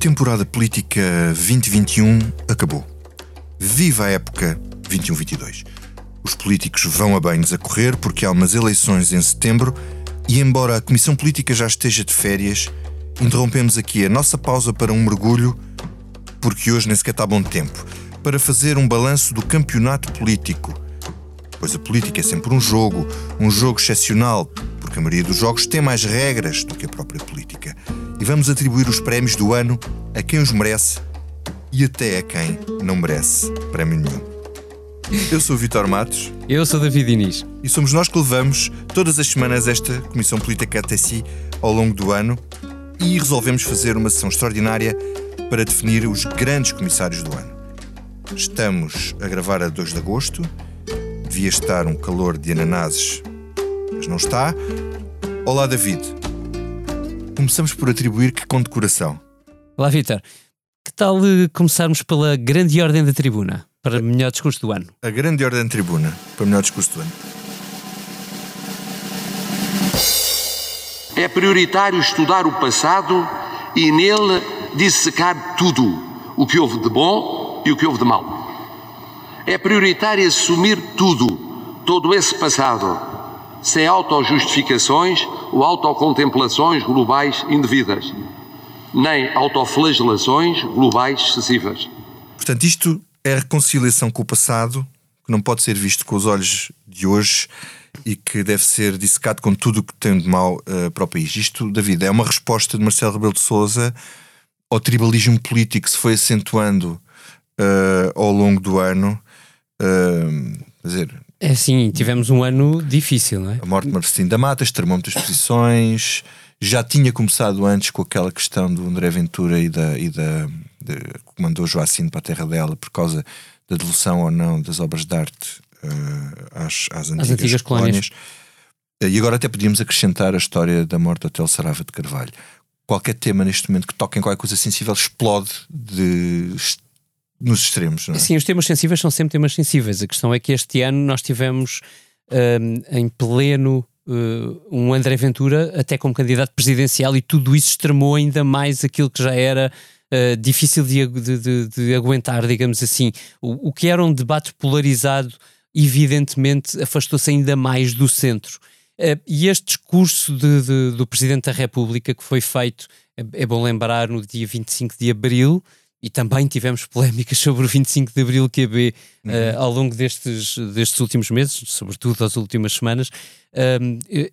temporada política 2021 acabou. Viva a época 21-22. Os políticos vão a banhos a correr porque há umas eleições em setembro e, embora a Comissão Política já esteja de férias, interrompemos aqui a nossa pausa para um mergulho, porque hoje nem sequer está bom tempo, para fazer um balanço do campeonato político. Pois a política é sempre um jogo, um jogo excepcional, porque a maioria dos jogos tem mais regras do que a própria política. E vamos atribuir os prémios do ano a quem os merece e até a quem não merece prémio nenhum. Eu sou o Vitor Matos. Eu sou David Inês. E somos nós que levamos todas as semanas esta Comissão Política até si ao longo do ano e resolvemos fazer uma sessão extraordinária para definir os grandes comissários do ano. Estamos a gravar a 2 de agosto, devia estar um calor de ananases, mas não está. Olá, David. Começamos por atribuir que condecoração? Olá, Vitor. Que tal uh, começarmos pela grande ordem da tribuna, para melhor discurso do ano? A grande ordem da tribuna, para melhor discurso do ano. É prioritário estudar o passado e nele dissecar tudo o que houve de bom e o que houve de mau. É prioritário assumir tudo, todo esse passado, sem autojustificações ou autocontemplações globais indevidas, nem autoflagelações globais excessivas. Portanto, isto é a reconciliação com o passado, que não pode ser visto com os olhos de hoje e que deve ser dissecado com tudo o que tem de mal uh, para o país. Isto, David, é uma resposta de Marcelo Rebelo de Sousa ao tribalismo político que se foi acentuando uh, ao longo do ano. Uh, dizer, é sim, tivemos um ano difícil, não é? A morte de Marcelino da Mata extremou muitas posições. Já tinha começado antes com aquela questão do André Ventura e da, e da de, que mandou Joacine para a terra dela por causa da devolução ou não das obras de arte uh, às, às, antigas, As antigas colónias. colónias. E agora até podíamos acrescentar a história da morte do Hotel Sarava de Carvalho. Qualquer tema neste momento que toque em qualquer coisa sensível explode de, nos extremos. Não é? Sim, os temas sensíveis são sempre temas sensíveis. A questão é que este ano nós tivemos um, em pleno uh, um André Ventura até como candidato presidencial e tudo isso extremou ainda mais aquilo que já era uh, difícil de, de, de, de, aguentar, digamos assim. O, o que era um debate polarizado, evidentemente, afastou-se ainda mais do centro. Uh, e este discurso do Presidente da República, que foi feito, é, é bom lembrar, no dia 25 de abril, e também tivemos polémicas sobre o 25 de Abril QB uhum. uh, ao longo destes, destes últimos meses, sobretudo as últimas semanas.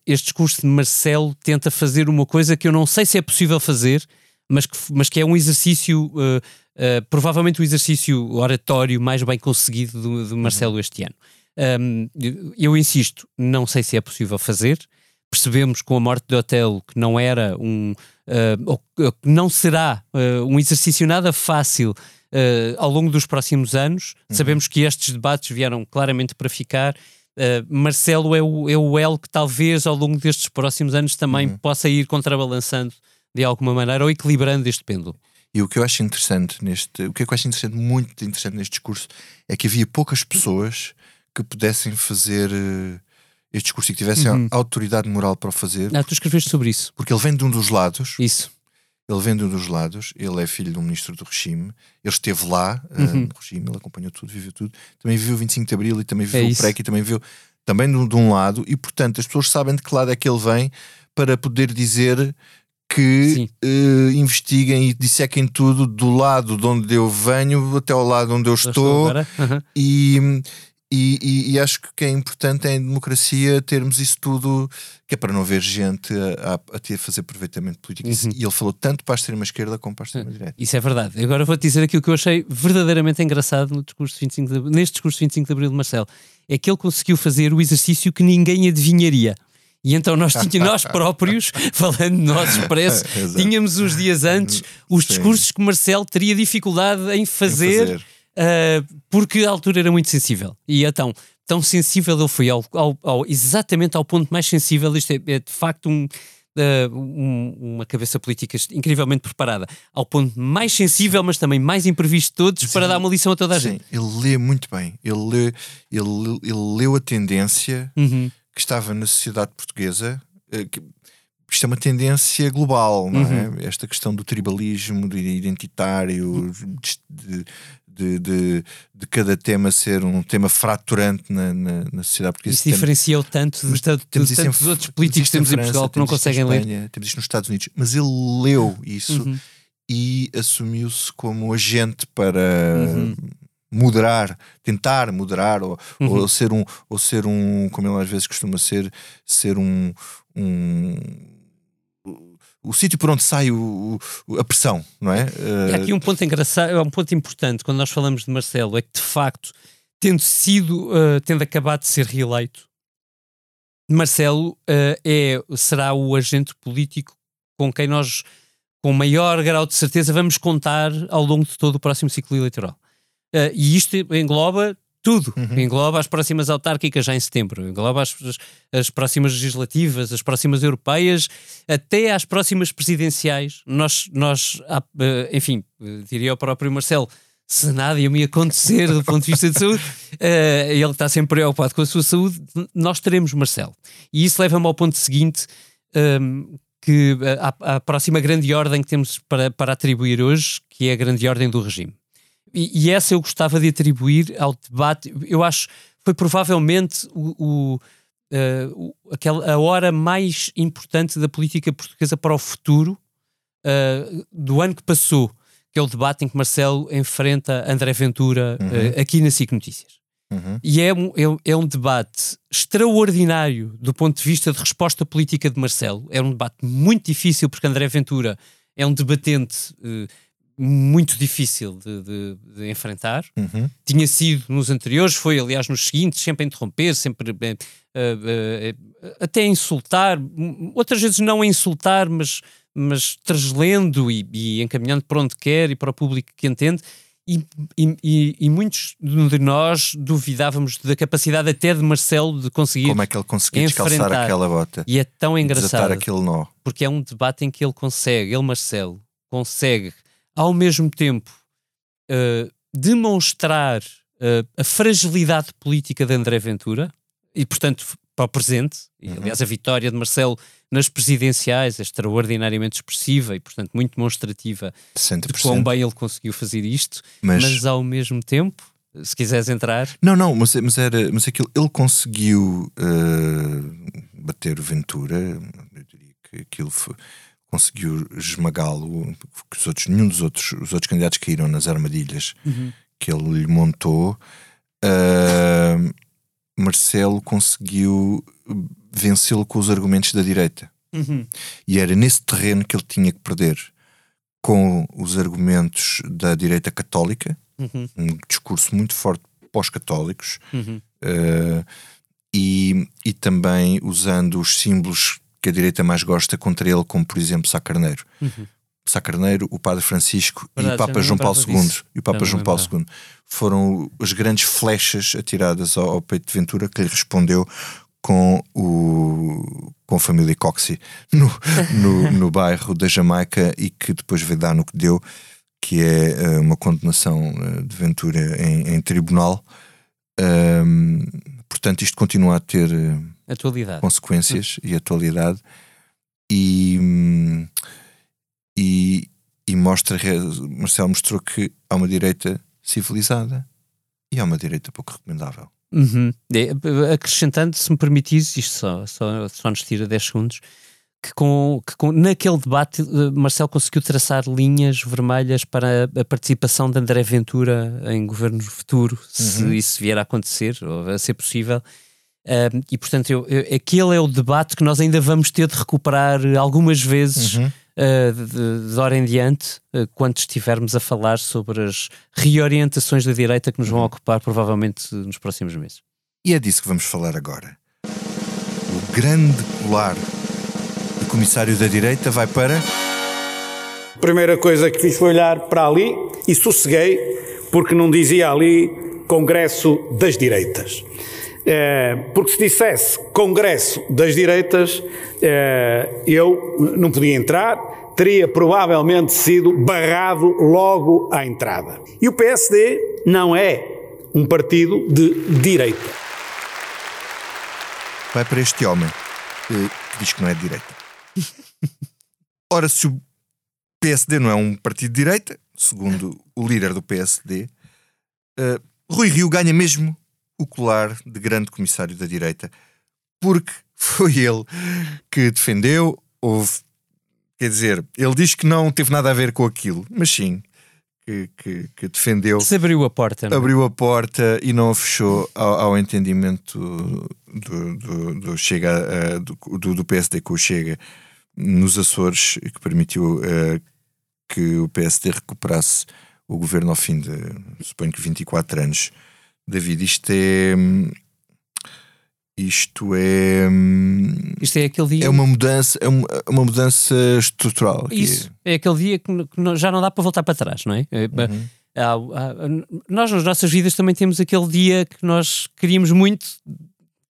este discurso de Marcelo tenta fazer uma coisa que eu não sei se é possível fazer, mas que, mas que é um exercício, uh, provavelmente o exercício oratório mais bem conseguido do, do Marcelo uhum. este ano. Um, eu insisto, não sei se é possível fazer. Percebemos com a morte do hotel que não era um, uh, ou que não será um exercício nada fácil ao longo dos próximos anos. Uhum. Sabemos que estes debates vieram claramente para ficar. Uh, Marcelo é o, é o L que talvez ao longo destes próximos anos também uhum. possa ir contrabalançando de alguma maneira, ou equilibrando este pêndulo. E o que eu acho interessante neste, o que eu acho interessante, muito interessante neste discurso, é que havia poucas pessoas que pudessem fazer uh, este discurso e que tivessem uhum. autoridade moral para o fazer. Ah, tu escreveste sobre isso. Porque ele vem de um dos lados. Isso. Ele vem de um dos lados, ele é filho de um ministro do regime, ele esteve lá uh, uhum. no regime, ele acompanhou tudo, viveu tudo, também viveu o 25 de Abril e também viveu é o PREC e também viveu também de, de um lado, e portanto as pessoas sabem de que lado é que ele vem para poder dizer que uh, investiguem e dissequem tudo do lado de onde eu venho até ao lado onde eu estou, uhum. e, e, e, e, acho que é importante em democracia termos isso tudo, que é para não ver gente a, a, a ter, fazer aproveitamento político. Uhum. E ele falou tanto para a extrema-esquerda como para a extrema-direita. Isso é verdade. Agora vou-te dizer aquilo que eu achei verdadeiramente engraçado no discurso de 25 de, neste discurso de 25 de Abril de Marcelo. É que ele conseguiu fazer o exercício que ninguém adivinharia. E então nós, nós próprios, falando de nós expresso, tínhamos uns dias antes os Sim. discursos que Marcelo teria dificuldade em fazer, em fazer. Uh, porque a altura era muito sensível. E então, tão sensível ele foi ao, ao, ao exatamente ao ponto mais sensível. Isto é, é de facto um, Uh, um, uma cabeça política incrivelmente preparada, ao ponto mais sensível, mas também mais imprevisto de todos, sim, para dar uma lição a toda a sim, gente. Ele lê muito bem, ele, lê, ele, ele leu a tendência, uhum que estava na sociedade portuguesa, eh, que, isto é uma tendência global, não é? Uhum. Esta questão do tribalismo, do identitário, de, de, de, de, cada tema ser um tema fraturante na, na, na sociedade portuguesa. Isso diferencia-o tanto de, tanto, temos tantos em, outros políticos que temos em, França, Portugal que não conseguem Espanha, ler. Temos isto nos Estados Unidos, mas ele leu isso uhum. e assumiu-se como agente para. Uhum moderar, tentar moderar ou, uhum. ou, ser um ou ser um, como ele às vezes costuma ser, ser um, um o sítio por onde sai o, o, a pressão, não é? E aqui um ponto engraçado, é um ponto importante quando nós falamos de Marcelo, é que de facto, tendo sido, uh, tendo acabado de ser reeleito, Marcelo uh, é, será o agente político com quem nós, com maior grau de certeza, vamos contar ao longo de todo o próximo ciclo eleitoral. Uh, e isto engloba tudo. Uhum. Engloba as próximas autárquicas já em setembro, engloba as, as, próximas legislativas, as próximas europeias, até às próximas presidenciais. Nós, nós uh, enfim, diria ao próprio Marcelo, se nada ia me acontecer do ponto de vista de saúde, uh, ele está sempre preocupado com a sua saúde, nós teremos Marcelo. E isso leva-me ao ponto seguinte, um, ehm, que a, a próxima grande ordem que temos para, para atribuir hoje, que é a grande ordem do regime. E, e, essa eu gostava de atribuir ao debate. Eu acho foi provavelmente o, o, uh, aquela, a hora mais importante da política portuguesa para o futuro uh, do ano que passou, que é o debate em que Marcelo enfrenta André Ventura uhum. uh, aqui na SIC Notícias. Uhum. E é um, é, é, um debate extraordinário do ponto de vista de resposta política de Marcelo. É um debate muito difícil porque André Ventura é um debatente muito difícil de, de, de enfrentar. Uhum. Tinha sido nos anteriores, foi aliás nos seguintes, sempre a interromper, sempre uh, uh, até a insultar, outras vezes não a insultar, mas, mas translendo e, e, encaminhando para onde quer e para o público que entende. E, e, e, muitos de nós duvidávamos da capacidade até de Marcelo de conseguir. Como é que ele conseguiu descalçar aquela bota? E é tão engraçado. aquele nó. Porque é um debate em que ele consegue, ele, Marcelo, consegue ao mesmo tempo uh, demonstrar uh, a fragilidade política de André Ventura e, portanto, para o presente, e, uhum. aliás, a vitória de Marcelo nas presidenciais é extraordinariamente expressiva e, portanto, muito demonstrativa 100%. de quão bem ele conseguiu fazer isto, mas, mas ao mesmo tempo, se quiseres entrar. Não, não, mas, mas era mas aquilo, ele conseguiu uh, bater o Ventura, eu diria que aquilo foi conseguiu esmagá-lo, os outros, nenhum dos outros, os outros candidatos caíram nas armadilhas uhum. que ele lhe montou. Uh, Marcelo conseguiu vencê-lo com os argumentos da direita. Uhum. E era nesse terreno que ele tinha que perder com os argumentos da direita católica, uhum. um discurso muito forte pós-católicos, uh, e, e também usando os símbolos que a direita mais gosta contra ele, como por exemplo Sá Carneiro. Uhum. Sá Carneiro, o Padre Francisco Verdade, e o Papa João Paulo II. E o Papa João Paulo II foram as grandes flechas atiradas ao, ao, peito de Ventura que lhe respondeu com, o, com a família Coxey no, no, no bairro da Jamaica e que depois veio dar no que deu, que é uh, uma condenação uh, de Ventura em, em tribunal. Um, portanto, isto continua a ter. Uh, atualidade. consequências e atualidade e, e, e mostra, Marcelo mostrou que há uma direita civilizada e há uma direita pouco recomendável. Uhum. É, acrescentando, se me permitires, isto só, só, só nos tira 10 segundos, que, com, que com, naquele debate eh, Marcelo conseguiu traçar linhas vermelhas para a, participação de André Ventura em governo futuro, uhum. se isso vier a acontecer ou a ser possível e portanto, eu, eu, aquele é o debate que nós ainda vamos ter de recuperar algumas vezes uhum. uh, de, de, hora em diante, uh, quando estivermos a falar sobre as reorientações da direita que nos vão uhum. ocupar provavelmente nos próximos meses. E é disso que vamos falar agora. O grande colar do comissário da direita vai para. A primeira coisa que fiz foi olhar para ali e sosseguei, porque não dizia ali Congresso das Direitas. É, porque se dissesse Congresso das Direitas, é, eu não podia entrar, teria provavelmente sido barrado logo à entrada. E o PSD não é um partido de direita. Vai para este homem que diz que não é de direita. Ora, se o PSD não é um partido de direita, segundo o líder do PSD, eh, Rui Rio ganha mesmo o colar de grande comissário da direita, porque foi ele que defendeu, houve, quer dizer, ele diz que não teve nada a ver com aquilo, mas sim, que, que, que defendeu. Se abriu a porta. Não? É? Abriu a porta e não a fechou ao, ao entendimento do, do, do Chega, uh, do, do, PSD com o Chega nos Açores, que permitiu uh, que o PSD recuperasse o governo ao fim de, suponho que 24 anos. David, isto é. Isto é. Isto é aquele dia. É uma mudança, é uma, é uma mudança estrutural. Isso. É aquele dia que, já não dá para voltar para trás, não é? é uhum. há, há, nós, nas nossas vidas, também temos aquele dia que nós queríamos muito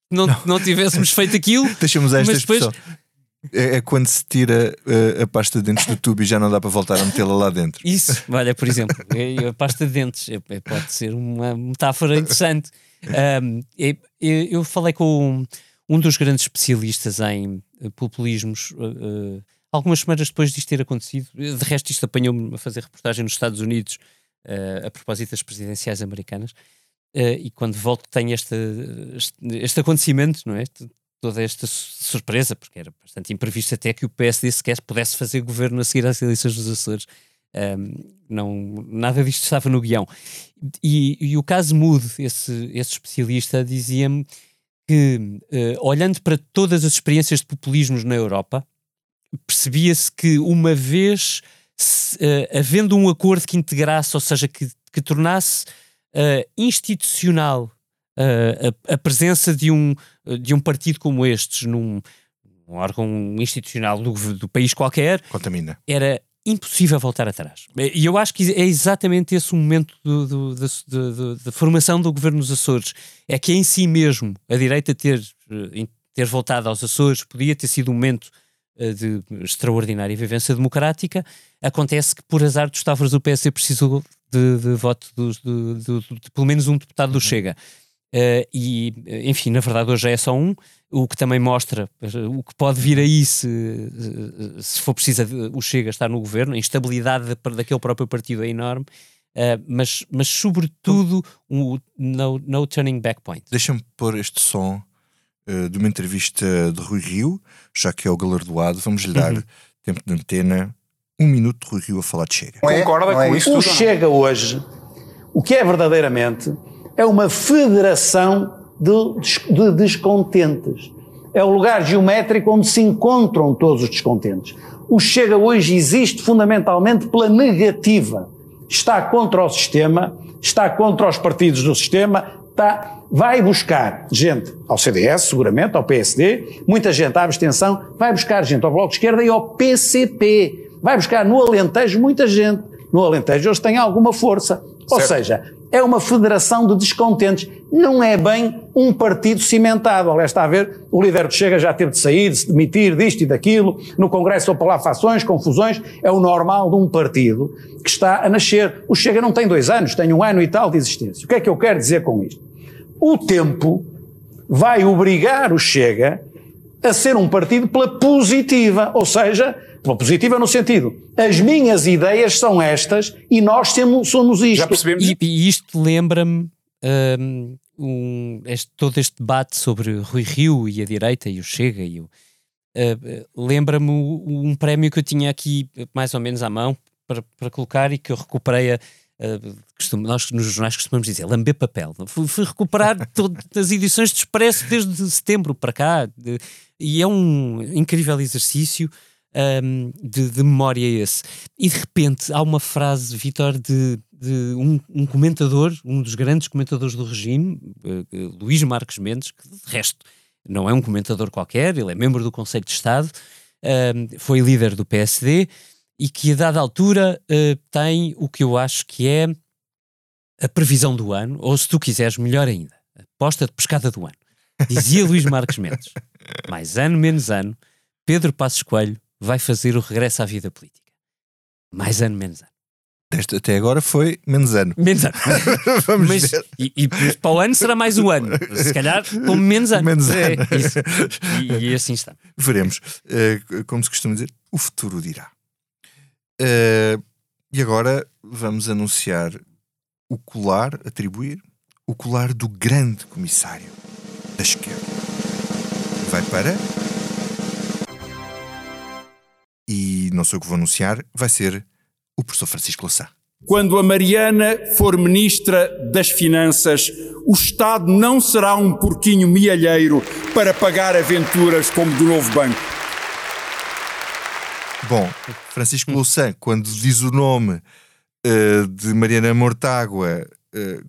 não, não. não tivéssemos feito aquilo. Deixamos esta mas depois, expressão é, é, quando se tira uh, a pasta de dentes do tubo e já não dá para voltar a metê-la lá dentro. Isso, olha, por exemplo, a pasta de dentes pode ser uma metáfora interessante. Um, eu falei com um dos grandes especialistas em eh, populismos uh, uh, algumas semanas depois disto ter acontecido. De resto, isto apanhou-me a fazer reportagem nos Estados Unidos a propósito das presidenciais americanas. e quando volto, tenho este, este, este acontecimento, não é? Toda esta surpresa, porque era bastante imprevisto até que o PSD sequer pudesse fazer governo a seguir às eleições dos Açores. Um, não, nada disto estava no guião. E, e o caso Mude, esse, esse especialista, dizia-me que, uh, olhando para todas as experiências de populismos na Europa, percebia-se que uma vez se, uh, havendo um acordo que integrasse, ou seja, que, que tornasse uh, institucional a, a, presença de um, de um partido como estes num um órgão institucional do, do país qualquer Contamina. era impossível voltar atrás. E eu acho que é exatamente esse o momento da formação do governo dos Açores. É que em si mesmo a direita ter, eh, ter voltado aos Açores podia ter sido um momento eh, de extraordinária vivência democrática. Acontece que, por azar dos Tavares, o PS precisou de, de voto de, de, de, pelo menos um deputado do uhum. Chega. Uh, e, enfim, na verdade hoje é só um, o que também mostra o que pode vir aí se, se for preciso o Chega estar no governo, a instabilidade daquele próprio partido é enorme, uh, mas, mas sobretudo o no, no turning back point. Deixa-me pôr este som uh, de uma entrevista de Rui Rio, já que é o galardoado, vamos lhe dar uhum. tempo de antena, um minuto de Rui Rio a falar de Chega. É, Concorda com é isso? O Chega hoje, o que é verdadeiramente é uma federação de, de descontentes. É o lugar geométrico onde se encontram todos os descontentes. O Chega hoje existe fundamentalmente pela negativa. Está contra o sistema, está contra os partidos do sistema, está, vai buscar gente ao CDS, seguramente, ao PSD, muita gente à abstenção, vai buscar gente ao Bloco de Esquerda e ao PCP. Vai buscar no Alentejo muita gente. No Alentejo eles têm alguma força. Certo. Ou seja, é uma federação de descontentes. Não é bem um partido cimentado. Aliás, está a ver, o líder do Chega já teve de sair, de se demitir disto e daquilo. No Congresso houve lá fações, confusões. É o normal de um partido que está a nascer. O Chega não tem dois anos, tem um ano e tal de existência. O que é que eu quero dizer com isto? O tempo vai obrigar o Chega a ser um partido pela positiva, ou seja, positiva no sentido, as minhas ideias são estas e nós temos, somos isto. Já percebemos. E, e isto lembra-me um, um, este, todo este debate sobre Rui Rio e a direita e o Chega e o, uh, lembra-me um prémio que eu tinha aqui mais ou menos à mão para, para colocar e que eu recuperei a, Uh, costumo, nós nos jornais costumamos dizer lamber papel. Fui, fui recuperar todas as edições de Expresso desde setembro para cá de, e é um incrível exercício um, de, de, memória esse. E de repente há uma frase, Vitor, de, de um, um, comentador, um dos grandes comentadores do regime, uh, Luís Marques Mendes, que de resto não é um comentador qualquer, ele é membro do Conselho de Estado, foi líder do PSD e que a dada altura uh, tem o que eu acho que é a previsão do ano, ou se tu quiseres, melhor ainda, a aposta de pescada do ano. Dizia Luís Marques Mendes, mais ano, menos ano, Pedro Passos Coelho vai fazer o regresso à vida política. Mais ano, menos ano. Deste até agora foi menos ano. Menos ano. Vamos Mas, ver. E, e, para o ano será mais um ano. Se calhar como menos ano. Menos é, ano. E, e assim está. Veremos. Uh, como se costuma dizer, o futuro dirá. Uh, e agora vamos anunciar o colar, atribuir o colar do grande comissário da esquerda. Vai para. E não sei o que vou anunciar, vai ser o professor Francisco Louçã. Quando a Mariana for ministra das Finanças, o Estado não será um porquinho mialheiro para pagar aventuras como do novo banco. Bom, Francisco Louçã, quando diz o nome uh, de Mariana Mortágua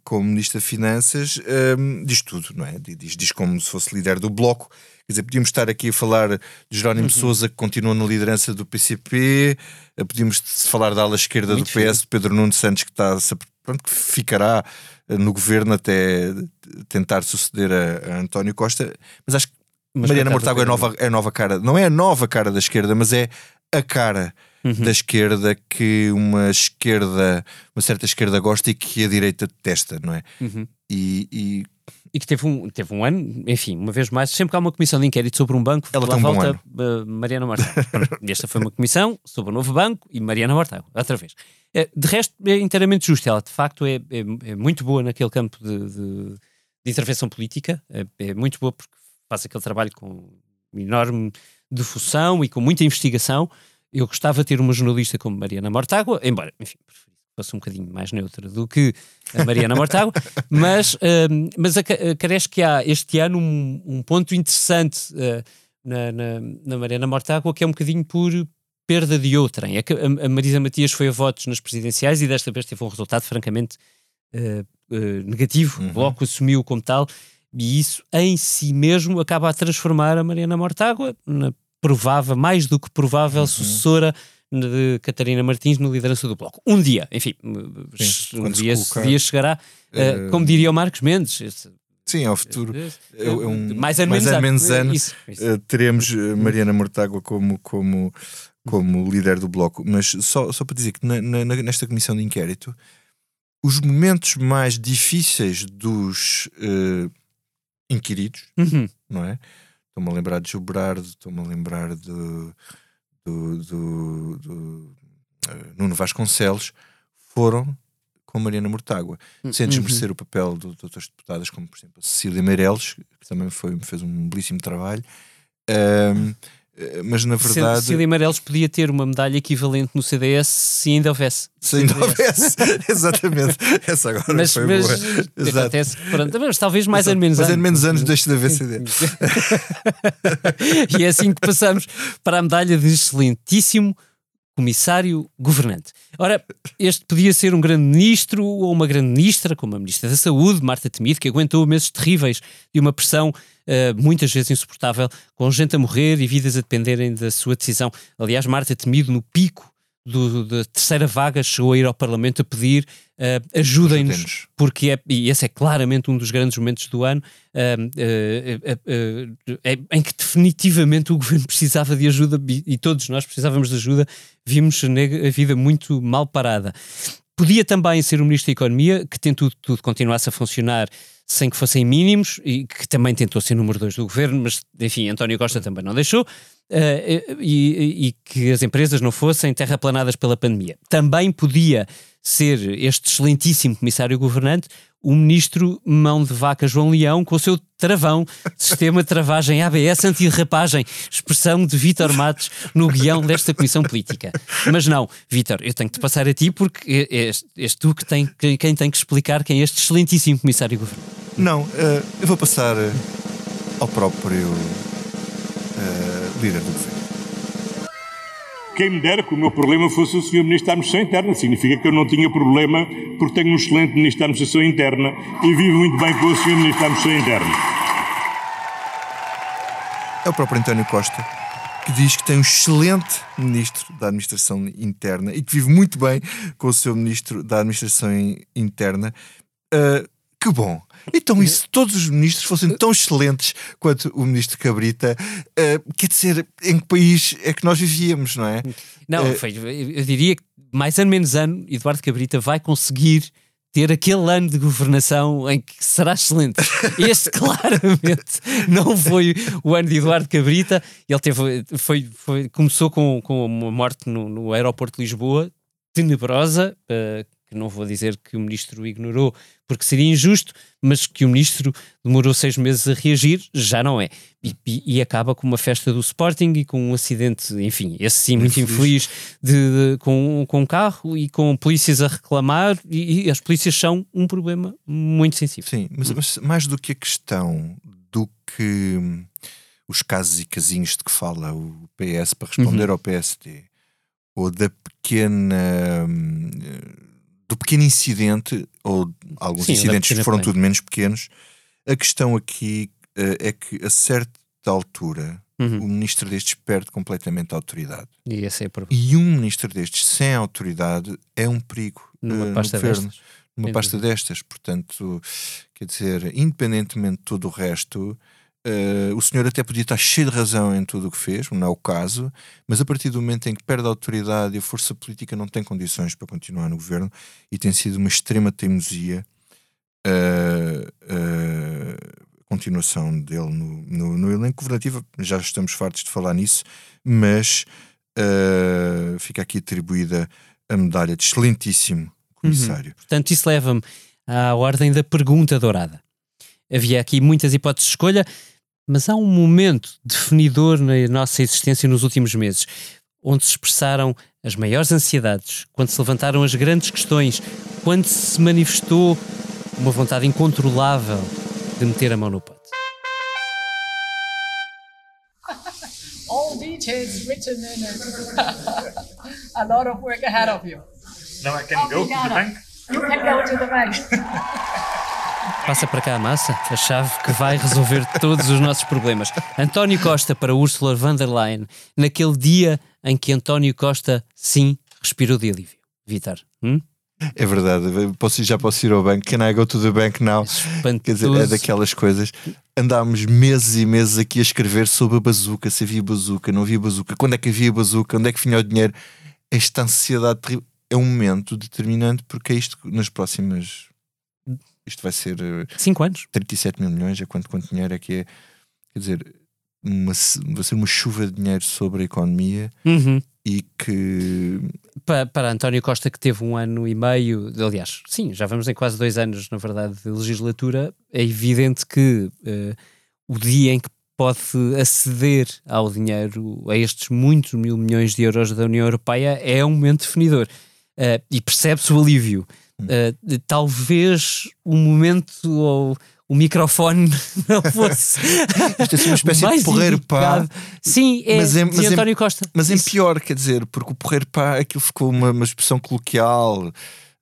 como Ministra de Finanças, uh, diz tudo, não é? Diz, diz como se fosse líder do Bloco. Quer dizer, podíamos estar aqui a falar de Jerónimo uhum. Souza, que continua na liderança do PCP, podíamos falar da ala esquerda Muito do PS, de Pedro Nuno Santos, que, está, pronto, que ficará no governo até tentar suceder a, a António Costa, mas acho que mas Mariana Mortágua é, nova, é a nova cara, não é a nova cara da esquerda, mas é a cara uhum. da esquerda que uma esquerda, uma certa esquerda gosta e que a direita detesta, não é? Uhum. E, e... e, que teve um, teve um ano, enfim, uma vez mais, sempre que há uma comissão de inquérito sobre um banco, ela lá um volta uh, Mariana Mortágua. Esta foi uma comissão sobre o novo banco e Mariana Mortágua, outra vez. Eh, de resto, é inteiramente justo. Ela, de facto, é, é, é muito boa naquele campo de, de, de intervenção política, é, é muito boa porque faz aquele trabalho com enorme de função e com muita investigação. Eu gostava de ter uma jornalista como Mariana Mortágua, embora, enfim, fosse um bocadinho mais neutra do que a Mariana Mortágua, mas, uh, mas parece que há este ano um, um ponto interessante uh, na, na, na, Mariana Mortágua que é um bocadinho por perda de outrem. É a, a Marisa Matias foi a votos nas presidenciais e desta vez teve um resultado francamente uh, negativo, uhum. o Bloco assumiu como tal, e isso em si mesmo acaba a transformar a Mariana Mortágua na provável, mais do que provável, uhum. sucessora de Catarina Martins no liderança do Bloco. Um dia, enfim, Sim, um dia, colocar, dia chegará, uh, como diria o Marcos Mendes. Esse, Sim, ao futuro. É, é um, mais mais menos, ano, menos ano. Isso, isso. Uh, teremos Mariana Mortágua como, como, como líder do Bloco. Mas só, só para dizer que na, na, nesta comissão de inquérito, os momentos mais difíceis dos uh, inquiridos, uhum. não é? Estou-me a lembrar de Gilberardo, estou-me a lembrar de, do, do, do uh, Nuno Vasconcelos, foram com Mariana Mortágua, hum, sem desmerecer uhum. o papel de, de outras deputadas, como por exemplo a Cecília Meireles, que também foi, fez um belíssimo trabalho. Um, eh, mas na verdade. Cecília Amarelos podia ter uma medalha equivalente no CDS se ainda houvesse. Se ainda houvesse, exatamente. Essa agora mas, foi mas, boa. Acontece, pronto, mas talvez mais ou menos anos. Mais menos anos deixe de haver CD. e é assim que passamos para a medalha de excelentíssimo comissário governante. Ora, este podia ser um grande ministro ou uma grande ministra, como a ministra da Saúde, Marta Temido, que aguentou meses terríveis de uma pressão uh, muitas vezes insuportável, com gente a morrer e vidas a dependerem da sua decisão. Aliás, Marta Temido, no pico do, da terceira vaga, chegou a ir ao Parlamento a pedir uh, ajudem-nos, porque é, e esse é claramente um dos grandes momentos do ano uh, uh, em que definitivamente o governo precisava de ajuda e, e todos nós precisávamos de ajuda, vimos a vida muito mal parada. Podia também ser o Ministro da Economia, que tentou tudo continuasse a funcionar sem que fossem mínimos e que também tentou ser número dois do governo, mas enfim, António Costa também não deixou. Uh, e, e, que as empresas não fossem terraplanadas pela pandemia. Também podia ser este excelentíssimo comissário governante o ministro mão de vaca João Leão com o seu travão, sistema de travagem ABS anti-derrapagem, expressão de Vítor Matos no guião desta comissão política. Mas não, Vítor, eu tenho que te passar a ti porque és, és tu que tem, quem tem que explicar quem é este excelentíssimo comissário governante. Não, uh, eu vou passar uh, ao próprio uh, líder do governo. Quem me dera que o meu problema fosse o Sr. Ministro da Administração Interna. Significa que eu não tinha problema porque tenho um excelente Ministro da Administração Interna e vivo muito bem com o Sr. Ministro da Administração Interna. É o próprio António Costa que diz que tem um excelente Ministro da Administração Interna e que vive muito bem com o seu Ministro da Administração Interna. Uh, que bom! Então, e se todos os ministros fossem tão excelentes quanto o ministro Cabrita, uh, quer dizer, em que país é que nós vivíamos, não é? Não, uh, eu diria que mais ano menos ano, Eduardo Cabrita vai conseguir ter aquele ano de governação em que será excelente. Este claramente não foi o ano de Eduardo Cabrita. Ele teve, foi, foi, começou com, com uma morte no, no aeroporto de Lisboa, tenebrosa, uh, que não vou dizer que o ministro ignorou porque seria injusto, mas que o ministro demorou seis meses a reagir, já não é. E, e, e acaba com uma festa do Sporting e com um acidente, enfim, esse sim, muito infeliz, de, de, com, com um carro e com polícias a reclamar, e, e, as polícias são um problema muito sensível. Sim, mas, mas mais do que a questão do que os casos e casinhos de que fala o PS para responder uhum. ao PSD, ou da pequena hum, do pequeno incidente, ou alguns Sim, incidentes que foram tudo menos pequenos, a questão aqui uh, é que a certa altura uhum. o ministro destes perde completamente a autoridade. E, esse é e um ministro destes sem autoridade é um perigo numa uh, pasta no governo, destas. numa pasta destas. Portanto, quer dizer, independentemente de todo o resto, Uh, o senhor até podia estar cheio de razão em tudo o que fez, não é o caso, mas a partir do momento em que perde a autoridade e a força política não tem condições para continuar no governo e tem sido uma extrema teimosia a uh, uh, continuação dele no, no, no, elenco governativo. Já estamos fartos de falar nisso, mas fica aqui atribuída a medalha de excelentíssimo comissário. Uhum. Portanto, isso leva-me à ordem da pergunta dourada. Havia aqui muitas hipóteses de escolha, mas há um momento definidor na nossa existência nos últimos meses, onde se expressaram as maiores ansiedades, quando se levantaram as grandes questões, quando se manifestou uma vontade incontrolável de meter a mão no pote. All details written in it. a lot of work ahead of you. Now I can go to the bank. You can go to the bank. Passa para cá a massa, a chave que vai resolver todos os nossos problemas. António Costa para Ursula von der Leyen, naquele dia em que António Costa, sim, respirou de alívio. Vitor, hum? É verdade, posso, já posso ir ao banco. Can I go to the bank now? Quer dizer, é daquelas coisas. Andámos meses e meses aqui a escrever sobre a bazuca, se havia bazuca, não havia bazuca, quando é que havia bazuca, onde é que vinha o dinheiro. Esta ansiedade é um momento determinante porque é isto nas próximas isto vai ser 5 eh, anos 37 mil milhões, é quanto, quanto dinheiro é que é quer dizer, uma, vai ser uma chuva de dinheiro sobre a economia uhum. e que para, para António Costa que teve um ano e meio, aliás, sim, já vamos em quase dois anos, na verdade, de legislatura, é evidente que uh, o dia em que pode aceder ao dinheiro, a estes muitos mil milhões de euros da União Europeia, é um momento definidor. Uh, e percebe-se o alívio. Uh, talvez o momento ou o microfone não fosse. Isto é assim uma espécie de porreiro pá. Sim, é mas mas de António Costa. Mas em pior, quer dizer, porque o porreiro pá, aquilo ficou uma, uma expressão coloquial.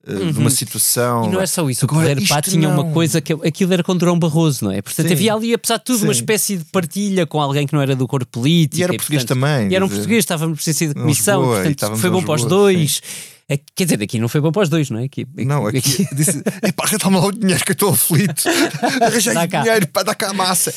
Uhum. de uma situação. E não é só isso, Agora, o Correio Pá tinha não. uma coisa que aquilo era com Durão Barroso, não é? Portanto, Sim. havia ali, apesar de tudo, Sim. uma espécie de partilha com alguém que não era do corpo político. E era e, português portanto, também. E era um português, estávamos precisando de comissão, Lisboa, portanto, foi bom para os dois. Sim. É, quer dizer, aqui não foi bom para os dois, não é? Aqui, aqui, não, aqui, aqui... disse: epá, arreta-me lá o dinheiro que eu estou aflito. Arranjei dinheiro para dar cá a massa.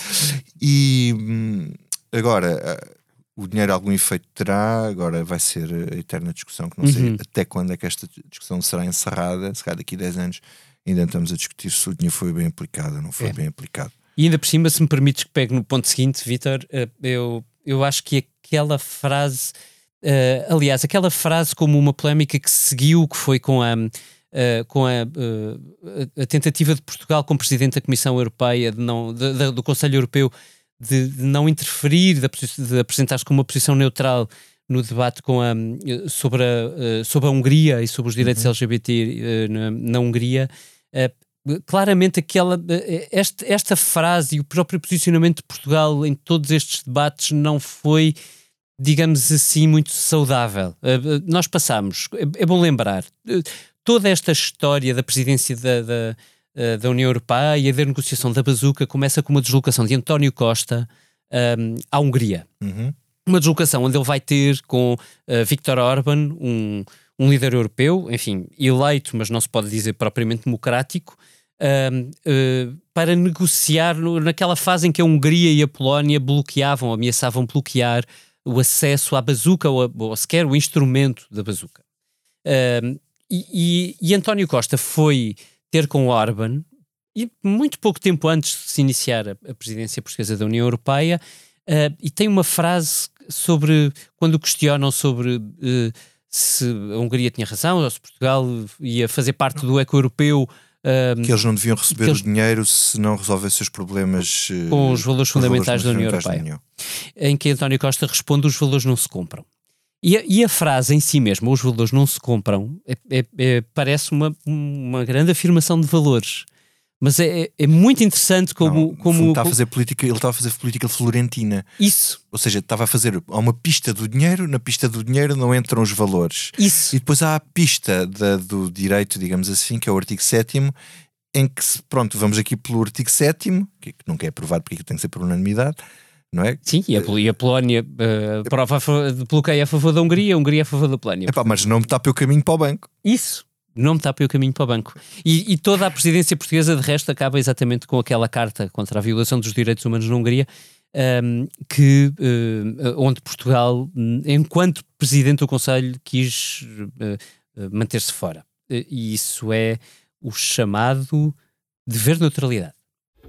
E hum, agora, eh, o dinheiro algum efeito terá, agora vai ser a eterna discussão, que não sei uhum. até quando é que esta discussão será encerrada, se calhar daqui a 10 anos ainda estamos a discutir se o dinheiro foi bem aplicado ou não foi é. bem aplicado. E ainda por cima, se me permites que pegue no ponto seguinte, Vitor, eh, eu, eu acho que aquela frase Uh, aliás, aquela frase como uma polémica que seguiu, que foi com a, uh, com a, uh, a, tentativa de Portugal como Presidente da Comissão Europeia, de não, de, de, do Conselho Europeu, de, de não interferir, de, apresentar-se como uma posição neutral no debate com a, sobre, a, sobre a Hungria e sobre os direitos uhum. LGBT na, na, Hungria. claramente aquela esta, esta frase e o próprio posicionamento de Portugal em todos estes debates não foi digamos assim, muito saudável. Nós passamos, é, é, bom lembrar, toda esta história da presidência da, da, uh, da, União Europeia e da negociação da bazuca começa com uma deslocação de António Costa um, à Hungria. Uhum. Uma deslocação onde ele vai ter com Viktor Orban, um, um líder europeu, enfim, eleito, mas não se pode dizer propriamente democrático, para negociar no, naquela fase em que a Hungria e a Polónia bloqueavam, ameaçavam bloquear o acesso à bazuca ou, ou sequer o instrumento da bazuca. Uh, e, e, e, António Costa foi ter com Orban, e muito pouco tempo antes de se iniciar a, presidência portuguesa da União Europeia, uh, e tem uma frase sobre quando questionam sobre uh, se a Hungria tinha razão ou se Portugal ia fazer parte do eco-europeu. Uh, que eles não deviam receber eles... o dinheiro se não resolvessem os problemas com os valores fundamentais, valores da, União Europeia, da União Em que António Costa responde: os valores não se compram. E a, e a, frase em si mesma, os valores não se compram, é, é, é, parece uma, uma grande afirmação de valores. Mas é, é, é muito interessante como. Não, como está a fazer política, ele estava a fazer política florentina. Isso. Ou seja, estava a fazer há uma pista do dinheiro, na pista do dinheiro não entram os valores. Isso. E depois há a pista da, do direito, digamos assim, que é o artigo 7 em que, pronto, vamos aqui pelo artigo 7 que nunca é aprovado porque tem que ser por unanimidade, não é? Sim, e a, e a Polónia uh, prova a, bloqueia a favor da Hungria, a Hungria a favor da Polónia. Epá, mas não me tapa o caminho para o banco. Isso não me tapa o caminho para o banco. E, e, toda a presidência portuguesa, de resto, acaba exatamente com aquela carta contra a violação dos direitos humanos na Hungria, um, ehm, que, uh, onde Portugal, enquanto presidente do Conselho, quis uh, manter-se fora. E isso é o chamado dever de neutralidade.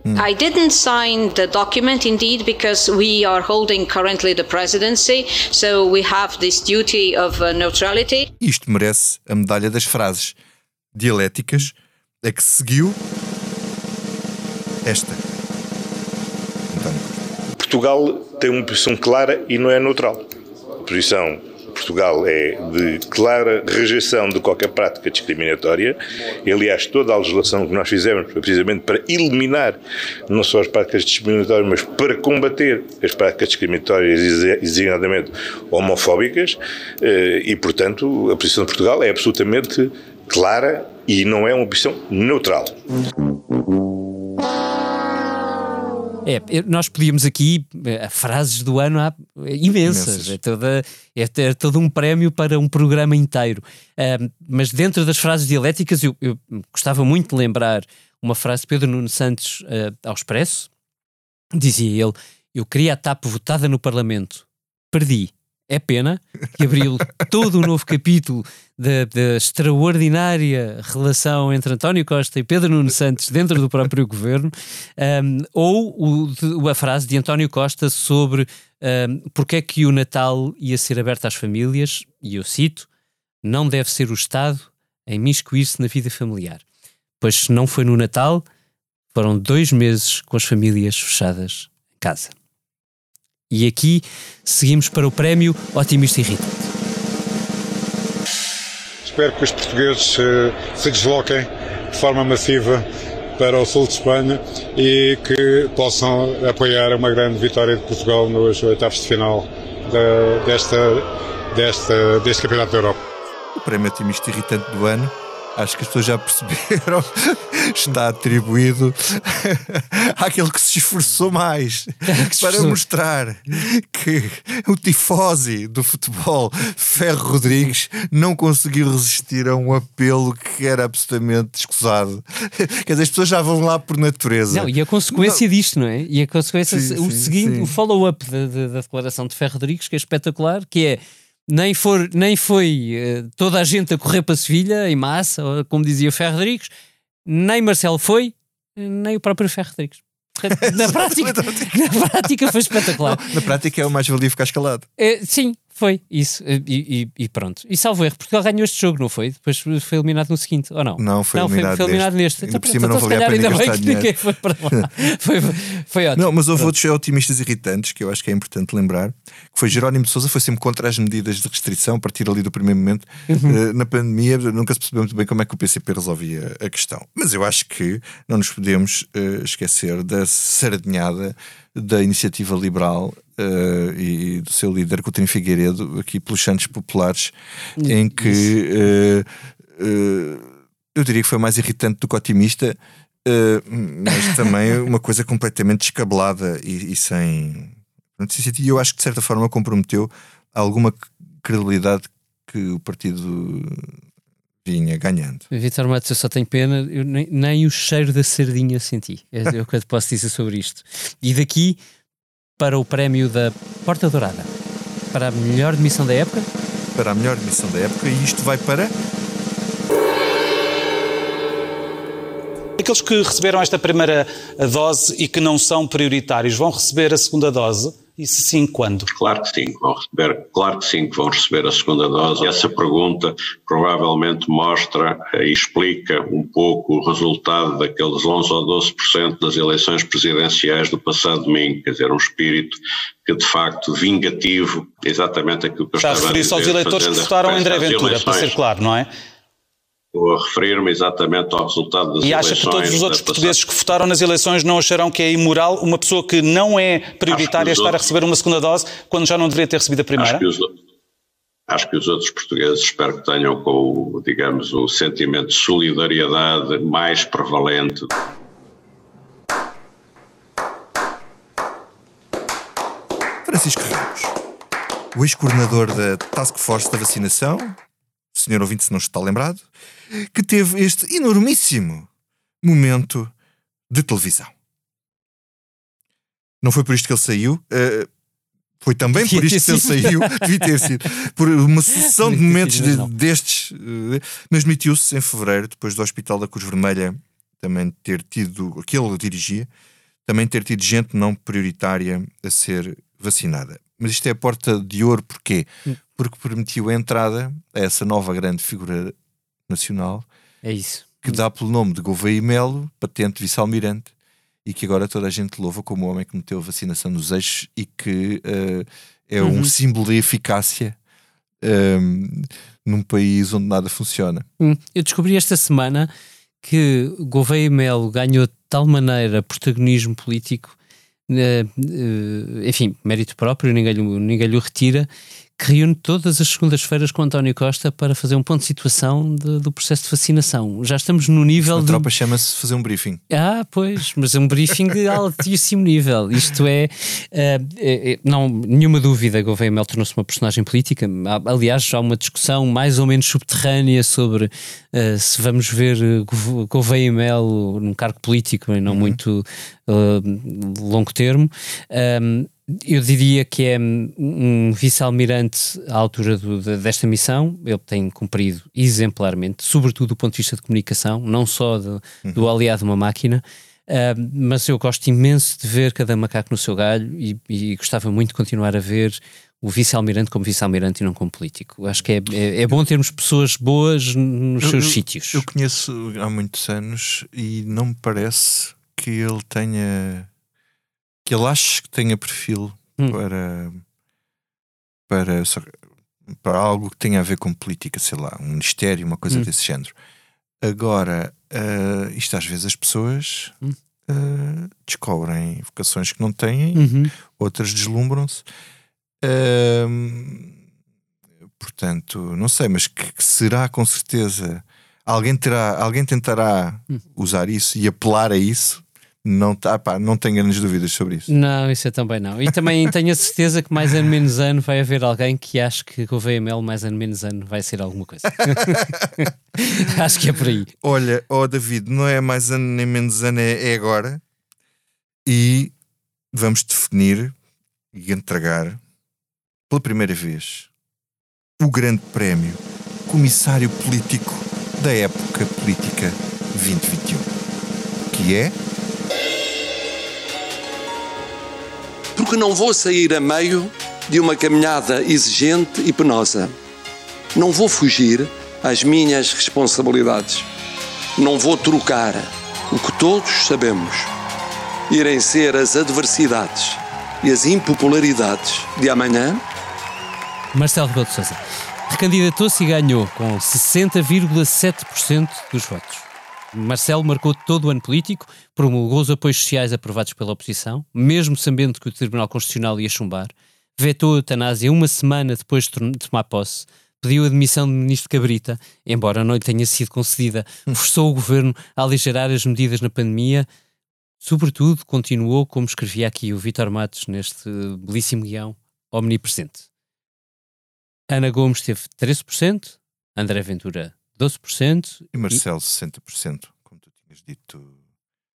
Mm. I didn't sign the document indeed because we are holding currently the presidency, so we have this duty of uh, neutrality. Isto merece a medalha das frases dialéticas a que seguiu esta. Portugal tem uma posição clara e não é neutral. Posição Portugal é de clara rejeição de qualquer prática discriminatória. Aliás, toda a legislação que nós fizemos foi precisamente para eliminar não só as práticas discriminatórias, mas para combater as práticas discriminatórias, designadamente homofóbicas. Eh, e, portanto, a posição de Portugal é absolutamente clara e não é uma posição neutral. É, nós podíamos aqui, eh, frases do ano há imensas, É, toda, é, é todo um prémio para um programa inteiro. Mas dentro das frases dialéticas, eu, eu, gostava muito de lembrar uma frase de Pedro Nuno Santos uh, ao Expresso. Dizia ele: Eu queria a TAP votada no Parlamento, perdi. É pena que abriu todo um novo capítulo da, extraordinária relação entre António Costa e Pedro Nuno Santos dentro do próprio governo, um, ou o, a frase de António Costa sobre um, porque é que o Natal ia ser aberto às famílias, e eu cito, não deve ser o Estado a imiscuir-se na vida familiar. Pois se não foi no Natal, foram dois meses com as famílias fechadas em casa. E aqui seguimos para o prémio Otimista Irritante. Espero que os portugueses uh, se desloquem de forma massiva para o sul de Espanha e que possam apoiar uma grande vitória de Portugal nos oitavos de final de, desta, desta, deste Campeonato da Europa. O prémio Otimista Irritante do ano acho que as pessoas já perceberam, está atribuído àquele que se esforçou mais para mostrar que o tifosi do futebol, Ferro Rodrigues, não conseguiu resistir a um apelo que era absolutamente escusado. Quer dizer, as pessoas já vão lá por natureza. Não, e a consequência não. disto, não é? E a consequência, sim, o sim, seguinte, sim. o follow-up da, da, da declaração de Ferro Rodrigues, que é espetacular, que é nem, for, nem foi uh, toda a gente a correr para Sevilha em massa, como dizia o Ferro Rodrigues, nem Marcelo foi, nem o próprio Ferro Rodrigues. Na prática, na prática foi espetacular. Não, na prática é o mais valia ficar escalado. É, sim, foi, isso. E, e, e, pronto. E salvo erro, Portugal ganhou este jogo, não foi? Depois foi eliminado no seguinte, ou não? Não, foi não, eliminado, foi, foi eliminado neste. Então, por cima então, não valia a pena ainda bem que ninguém foi para lá. foi, foi ótimo. Não, mas houve outros otimistas irritantes que eu acho que é importante lembrar. Que foi Jerónimo de Souza, foi sempre contra as medidas de restrição a partir ali do primeiro momento. Uhum. Uh, na pandemia nunca se percebeu muito bem como é que o PCP resolvia a questão. Mas eu acho que não nos podemos uh, esquecer da sardinhada da iniciativa liberal uh, e do seu líder Coutinho Figueiredo aqui pelos Santos Populares, em que uh, eu diria que foi mais irritante do que otimista, mas também uma coisa completamente descabelada e, e sem. E eu acho que de certa forma comprometeu alguma credibilidade que o partido vinha ganhando. Vitor Matos, eu só tenho pena, eu nem, nem, o cheiro da sardinha senti. É, é o que eu posso dizer sobre isto. E daqui para o prémio da Porta Dourada, para a melhor demissão da época? Para a melhor demissão da época, e isto vai para. Aqueles que receberam esta primeira dose e que não são prioritários vão receber a segunda dose? E se sim, quando? Claro que sim, vão receber, claro que sim, que vão receber a segunda dose. Essa pergunta provavelmente mostra e explica um pouco o resultado daqueles 11 ou 12% das eleições presidenciais do passado domingo, quer dizer, um espírito que de facto vingativo, exatamente aquilo que eu Está estava a referir-se aos eleitores que votaram em André Ventura, para ser claro, não é? Estou a referir-me exatamente ao resultado das e eleições. E acha que todos os outros portugueses que votaram nas eleições não acharão que é imoral uma pessoa que não é prioritária estar outros... a receber uma segunda dose quando já não deveria ter recebido a primeira? Acho que, os, acho que os outros portugueses espero que tenham com, digamos, o sentimento de solidariedade mais prevalente. Francisco Ramos, o ex-coordenador da Task Force da Vacinação, senhor ouvinte se não está lembrado, que teve este enormíssimo momento de televisão. Não foi por isto que ele saiu. Uh, foi também devia por isto que ele saiu. Devia ter sido. Por uma sucessão de momentos de, destes. Uh, mas demitiu-se em fevereiro, depois do Hospital da Cruz Vermelha também ter tido. aquele dirigia, também ter tido gente não prioritária a ser vacinada. Mas isto é a porta de ouro, porquê? Hum. Porque permitiu a entrada a essa nova grande figura nacional. É isso. Que dá pelo nome de Gouveia Melo, patente vice-almirante, e que agora toda a gente louva como o homem que meteu a vacinação nos eixos e que uh, é uhum. um símbolo de eficácia um, ehm, num país onde nada funciona. Hum. Eu descobri esta semana que Gouveia Melo ganhou de tal maneira protagonismo político, uh, uh, enfim, mérito próprio, ninguém, ninguém lhe o retira, que reúne todas as segundas-feiras com António Costa para fazer um ponto de situação de, do processo de vacinação. Já estamos no nível. A de... tropa chama-se fazer um briefing. Ah, pois, mas é um briefing de altíssimo nível. Isto é, uh, é, não, nenhuma dúvida, Gouveia Mel tornou-se uma personagem política. Aliás, já há uma discussão mais ou menos subterrânea sobre uh, se vamos ver Gouveia Mel num cargo político e não uhum. muito uh, longo termo. Um, eu diria que é um vice-almirante à altura do, desta missão. Ele tem cumprido exemplarmente, sobretudo do ponto de vista de comunicação, não só de, uhum. do aliado de uma máquina. Uh, mas eu gosto imenso de ver cada macaco no seu galho e, e gostava muito de continuar a ver o vice-almirante como vice-almirante e não como político. Acho que é, é, é bom termos pessoas boas nos eu, seus eu, sítios. Eu conheço há muitos anos e não me parece que ele tenha que ele acha que tenha perfil hum. para, para, para algo que tenha a ver com política, sei lá, um ministério, uma coisa hum. desse género. Agora, uh, isto às vezes as pessoas hum. uh, descobrem vocações que não têm, uhum. outras deslumbram-se. Uh, portanto, não sei, mas que, que, será com certeza alguém terá, alguém tentará hum. usar isso e apelar a isso não, tá, pá, não tenho grandes dúvidas sobre isso. Não, isso eu também não. E também tenho a certeza que mais ano menos ano vai haver alguém que acha que o VML mais ano menos ano vai ser alguma coisa. Acho que é por aí. Olha, ó oh David, não é mais ano nem menos ano, é, é agora. E vamos definir e entregar pela primeira vez o grande prémio Comissário Político da época política 2021, que é porque não vou sair a meio de uma caminhada exigente e penosa. Não vou fugir às minhas responsabilidades. Não vou trocar o que todos sabemos irem ser as adversidades e as impopularidades de amanhã. Marcelo Rebelo de Sousa recandidatou-se e ganhou com 60,7% dos votos. Marcelo marcou todo o ano político, promulgou os apoios sociais aprovados pela oposição, mesmo sabendo que o Tribunal Constitucional ia chumbar, vetou a eutanásia uma semana depois de tomar posse, pediu a demissão do ministro Cabrita, embora não lhe tenha sido concedida, forçou o governo a aligerar as medidas na pandemia, sobretudo continuou, como escrevia aqui o Vítor Matos neste belíssimo guião, omnipresente. Ana Gomes teve 13%, André Ventura 12%. E Marcelo, e, 60%, como tu tinhas dito.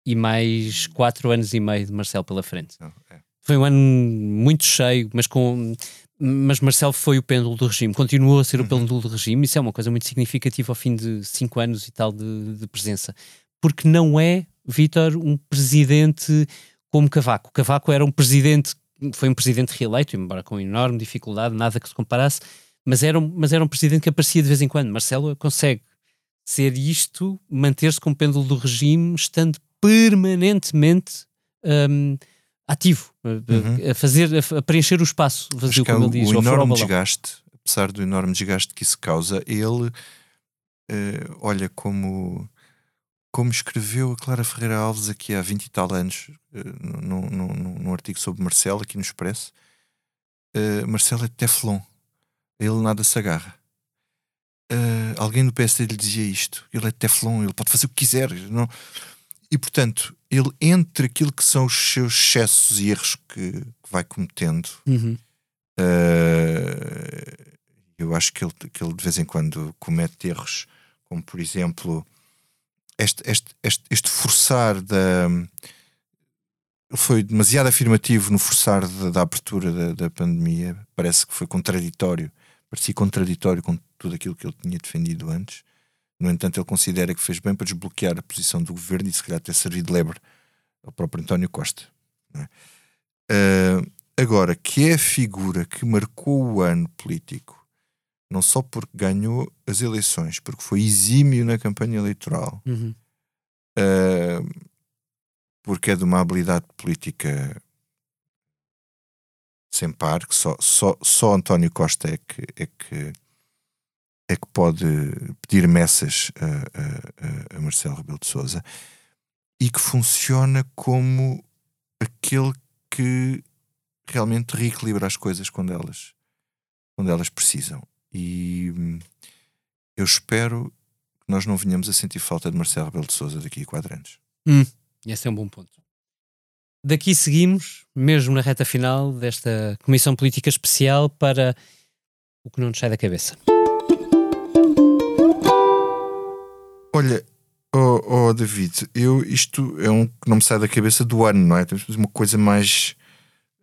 E mais 4 anos e meio de Marcelo pela frente. Oh, é. Foi um ano muito cheio, mas com. Mas Marcelo foi o pêndulo do regime, continuou a ser o uhum. pêndulo do regime, isso é uma coisa muito significativa ao fim de 5 anos e tal de, de presença porque não é, Vítor, um presidente como Cavaco. Cavaco era um presidente, foi um presidente reeleito, embora com enorme dificuldade, nada que se comparasse, mas era um, mas era um presidente que aparecia de vez em quando. Marcelo consegue ser isto, manter-se como pêndulo do regime, estando permanentemente um, ativo, uhum. a fazer, a preencher o espaço vazio, como ele diz. O enorme desgaste, apesar do enorme desgaste que isso causa, ele uh, olha como como escreveu a Clara Ferreira Alves aqui há 20 e tal anos, uh, num, num, num artigo sobre Marcelo, aqui no Expresso, uh, Marcelo é Teflon, ele nada se agarra. Uh, alguém no PSD lhe dizia isto, ele é Teflon, ele pode fazer o que quiser. Não... E portanto, ele entre aquilo que são os seus excessos e erros que, que vai cometendo, uhum. eu acho que ele, que ele de vez em quando comete erros, como por exemplo este, este, este, este forçar da. Foi demasiado afirmativo no forçar da, da abertura da, da, pandemia. Parece que foi contraditório. Parecia contraditório com tudo aquilo que ele tinha defendido antes. No entanto, ele considera que fez bem para desbloquear a posição do governo e se calhar ter servido de lebre ao próprio António Costa. É? Uh, agora, que é a figura que marcou o ano político não só porque ganhou as eleições, porque foi exímio na campanha eleitoral, uhum. uh, porque é de uma habilidade política sem par, que só, só, só António Costa é que, é que, é que pode pedir messas a, a, a Marcelo Rebelo de Souza e que funciona como aquele que realmente reequilibra as coisas quando elas, quando elas precisam. E hum, eu espero que nós não venhamos a sentir falta de Marcelo Rebelo de Souza daqui a quatro anos. Hum, esse é um bom ponto. Daqui seguimos, mesmo na reta final desta Comissão Política Especial, para o que não nos sai da cabeça. Olha, oh, oh David, eu, isto é um que não me sai da cabeça do ano, não é? Temos uma coisa mais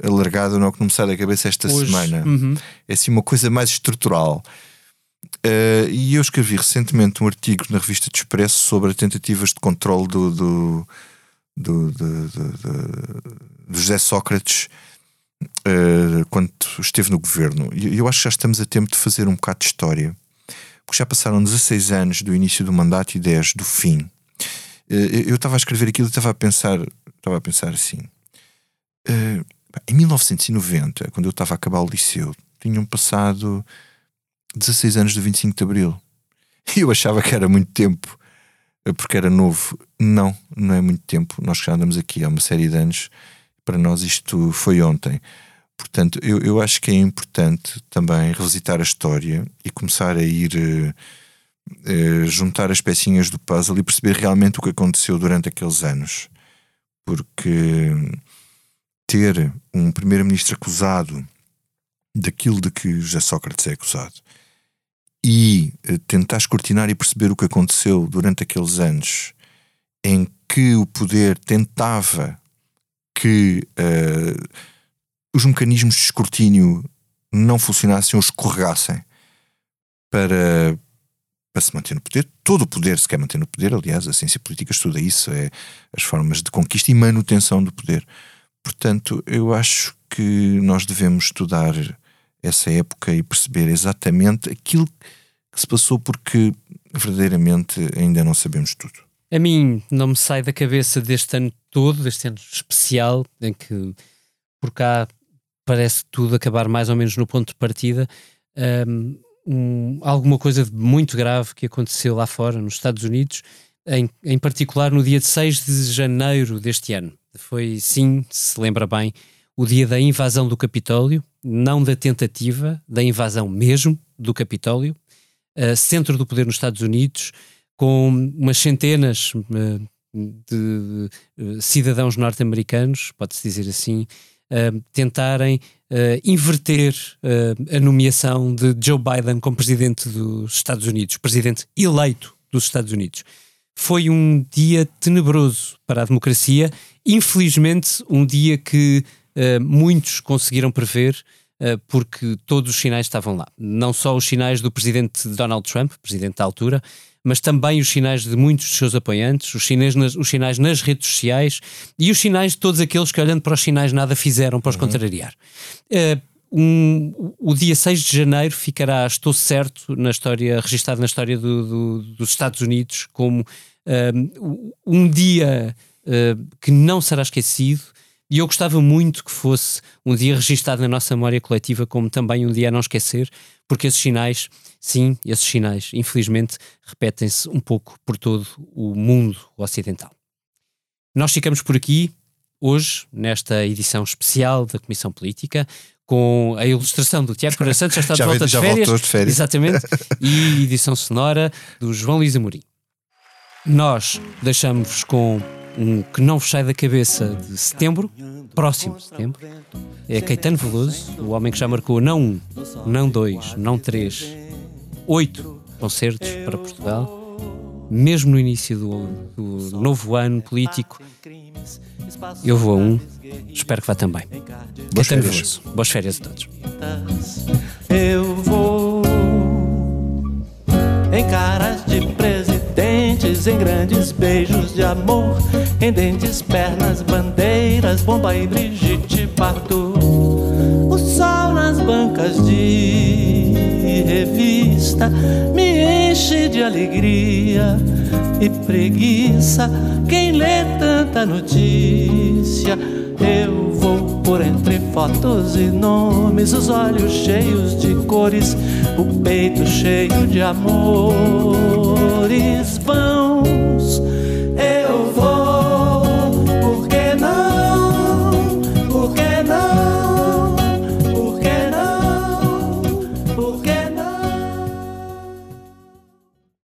alargado não começar a cabeça esta Hoje, semana. Uhum. É assim uma coisa mais estrutural. Uh, e eu escrevi recentemente um artigo na revista de Expresso sobre tentativas de controle do, do, do, do, do José Sócrates uh, quando esteve no governo. E eu acho que já estamos a tempo de fazer um bocado de história, porque já passaram 16 anos do início do mandato e 10 do fim. Uh, eu estava a escrever aquilo e estava a pensar, estava a pensar assim. Uh, em 1990, quando eu estava a acabar o liceu, tinham passado 16 anos do 25 de Abril. E eu achava que era muito tempo, porque era novo. Não, não é muito tempo. Nós já andamos aqui há uma série de anos. Para nós isto foi ontem. Portanto, eu, eu acho que é importante também revisitar a história e começar a ir uh, juntar as pecinhas do puzzle e perceber realmente o que aconteceu durante aqueles anos. Porque ter um primeiro-ministro acusado daquilo de que José Sócrates é acusado e eh, tentar escrutinar e perceber o que aconteceu durante aqueles anos em que o poder tentava que uh, os mecanismos de escrutínio não funcionassem ou escorregassem para, para se manter no poder. Todo o poder se quer manter no poder, aliás, a ciência política estuda isso, é as formas de conquista e manutenção do poder. Portanto, eu acho que nós devemos estudar essa época e perceber exatamente aquilo que se passou, porque verdadeiramente ainda não sabemos tudo. A mim não me sai da cabeça deste ano todo, deste ano especial, em que por cá parece tudo acabar mais ou menos no ponto de partida. Um, alguma coisa muito grave que aconteceu lá fora, nos Estados Unidos, em, em particular no dia 6 de janeiro deste ano. Foi, sim, se lembra bem, o dia da invasão do Capitólio, não da tentativa, da invasão mesmo do Capitólio, uh, centro do poder nos Estados Unidos, com umas centenas uh, de, uh, cidadãos norte-americanos, pode-se dizer assim, tentarem inverter a nomeação de Joe Biden como presidente dos Estados Unidos, presidente eleito dos Estados Unidos. Foi um dia tenebroso para a democracia Infelizmente, um dia que uh, muitos conseguiram prever, porque todos os sinais estavam lá. Não só os sinais do presidente Donald Trump, presidente da altura, mas também os sinais de muitos dos seus apoiantes, os sinais nas, os sinais nas redes sociais e os sinais de todos aqueles que, olhando para os sinais, nada fizeram para os uhum. contrariar. Uh, um, o dia 6 de janeiro ficará, estou certo, na história, registado na história do, do, dos Estados Unidos como um, um dia uh, que não será esquecido. E eu gostava muito que fosse um dia registado na nossa memória coletiva como também um dia a não esquecer, porque esses sinais, sim, esses sinais, infelizmente, repetem-se um pouco por todo o mundo ocidental. Nós ficamos por aqui hoje, nesta edição especial da Comissão Política, com a ilustração do Tiago Pereira Santos, já está de volta de, férias, de férias. Exatamente, e edição sonora do João Luís Amorim. Nós deixamos com um que não sai da cabeça de setembro, próximo setembro, é Caetano Veloso, o homem que já marcou não um, não dois, não três, oito concertos para Portugal, mesmo no início do, do novo ano político. Eu vou a um, espero que vá também. Boas Caetano férias. Veloso. Boas férias a todos. Eu vou em caras de presidentes, em grandes beijos de amor, em dentes, pernas, bandeiras, bomba e Brigitte Bardot. O sol nas bancas de revista me enche de alegria e preguiça. Quem lê tanta notícia, eu vou por entre fotos e nomes, os olhos cheios de cores, o peito cheio de amores. Vão